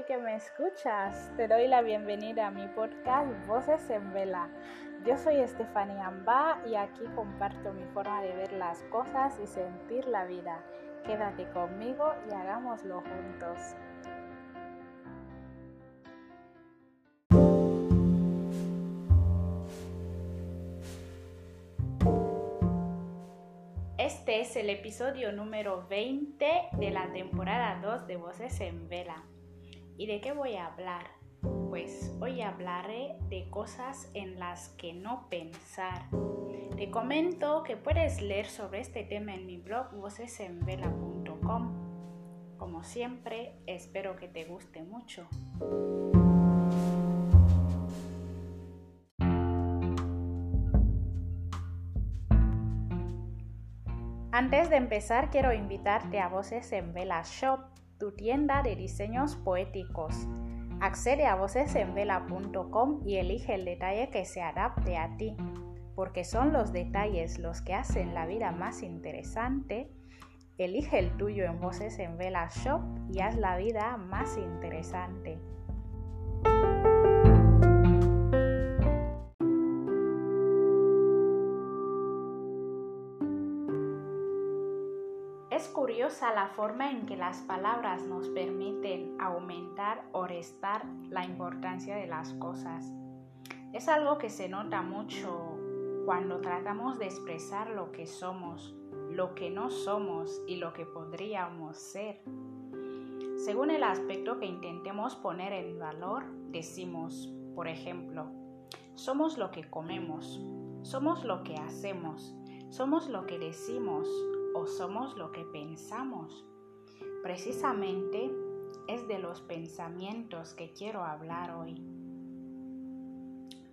que me escuchas. Te doy la bienvenida a mi podcast Voces en Vela. Yo soy Estefanía Amba y aquí comparto mi forma de ver las cosas y sentir la vida. Quédate conmigo y hagámoslo juntos. Este es el episodio número 20 de la temporada 2 de Voces en Vela. ¿Y de qué voy a hablar? Pues hoy hablaré de cosas en las que no pensar. Te comento que puedes leer sobre este tema en mi blog vocesenvela.com. Como siempre, espero que te guste mucho. Antes de empezar, quiero invitarte a Voces en Vela Shop, tu tienda de diseños poéticos. Accede a vocesenvela.com y elige el detalle que se adapte a ti, porque son los detalles los que hacen la vida más interesante. Elige el tuyo en Voces en Vela Shop y haz la vida más interesante. Es curiosa la forma en que las palabras nos permiten aumentar o restar la importancia de las cosas. Es algo que se nota mucho cuando tratamos de expresar lo que somos, lo que no somos y lo que podríamos ser. Según el aspecto que intentemos poner en valor, decimos, por ejemplo, somos lo que comemos, somos lo que hacemos, somos lo que decimos, o somos lo que pensamos. Precisamente es de los pensamientos que quiero hablar hoy.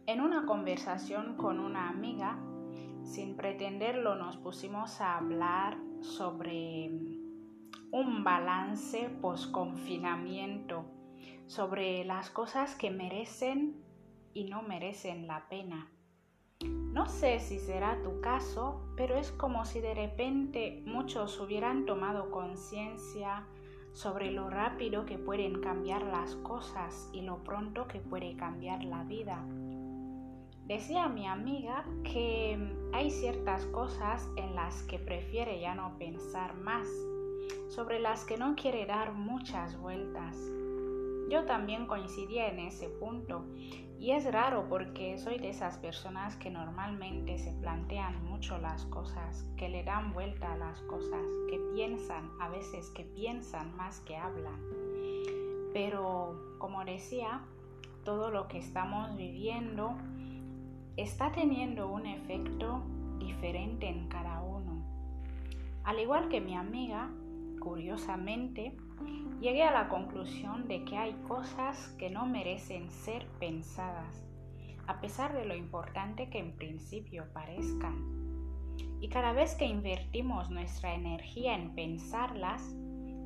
En una conversación con una amiga, sin pretenderlo, nos pusimos a hablar sobre un balance post-confinamiento, sobre las cosas que merecen y no merecen la pena. No sé si será tu caso, pero es como si de repente muchos hubieran tomado conciencia sobre lo rápido que pueden cambiar las cosas y lo pronto que puede cambiar la vida. Decía mi amiga que hay ciertas cosas en las que prefiere ya no pensar más, sobre las que no quiere dar muchas vueltas. Yo también coincidía en ese punto y es raro porque soy de esas personas que normalmente se plantean mucho las cosas, que le dan vuelta a las cosas, que piensan, a veces que piensan más que hablan. Pero como decía, todo lo que estamos viviendo está teniendo un efecto diferente en cada uno. Al igual que mi amiga, curiosamente, llegué a la conclusión de que hay cosas que no merecen ser pensadas, a pesar de lo importante que en principio parezcan. Y cada vez que invertimos nuestra energía en pensarlas,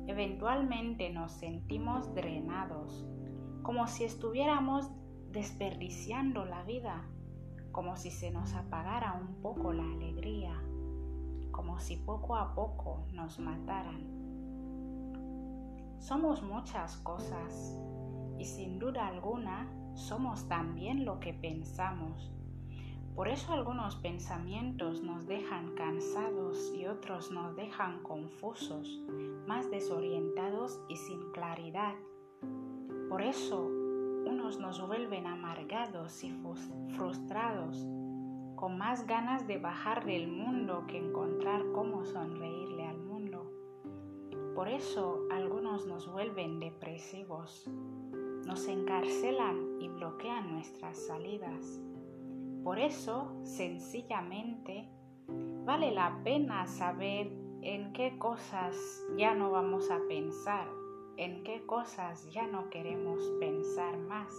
eventualmente nos sentimos drenados, como si estuviéramos desperdiciando la vida, como si se nos apagara un poco la alegría, como si poco a poco nos mataran. Somos muchas cosas y sin duda alguna somos también lo que pensamos. Por eso algunos pensamientos nos dejan cansados y otros nos dejan confusos, más desorientados y sin claridad. Por eso unos nos vuelven amargados y frustrados, con más ganas de bajar del mundo que encontrar cómo mundo. Por eso nos vuelven depresivos, nos encarcelan y bloquean nuestras salidas. Por eso, sencillamente, vale la pena saber en qué cosas ya no vamos a pensar, en qué cosas ya no queremos pensar más.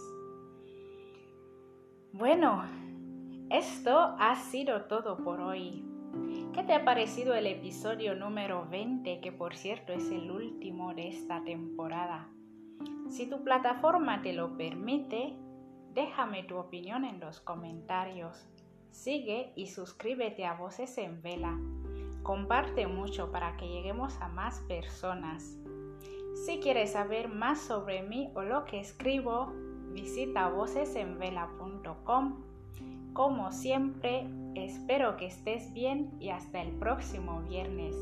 Bueno, esto ha sido todo por hoy. ¿Qué te ha parecido el episodio número 20, que por cierto es el último de esta temporada? Si tu plataforma te lo permite, déjame tu opinión en los comentarios. Sigue y suscríbete a Voces en Vela. Comparte mucho para que lleguemos a más personas. Si quieres saber más sobre mí o lo que escribo, visita vocesenvela.com. Como siempre, espero que estés bien y hasta el próximo viernes.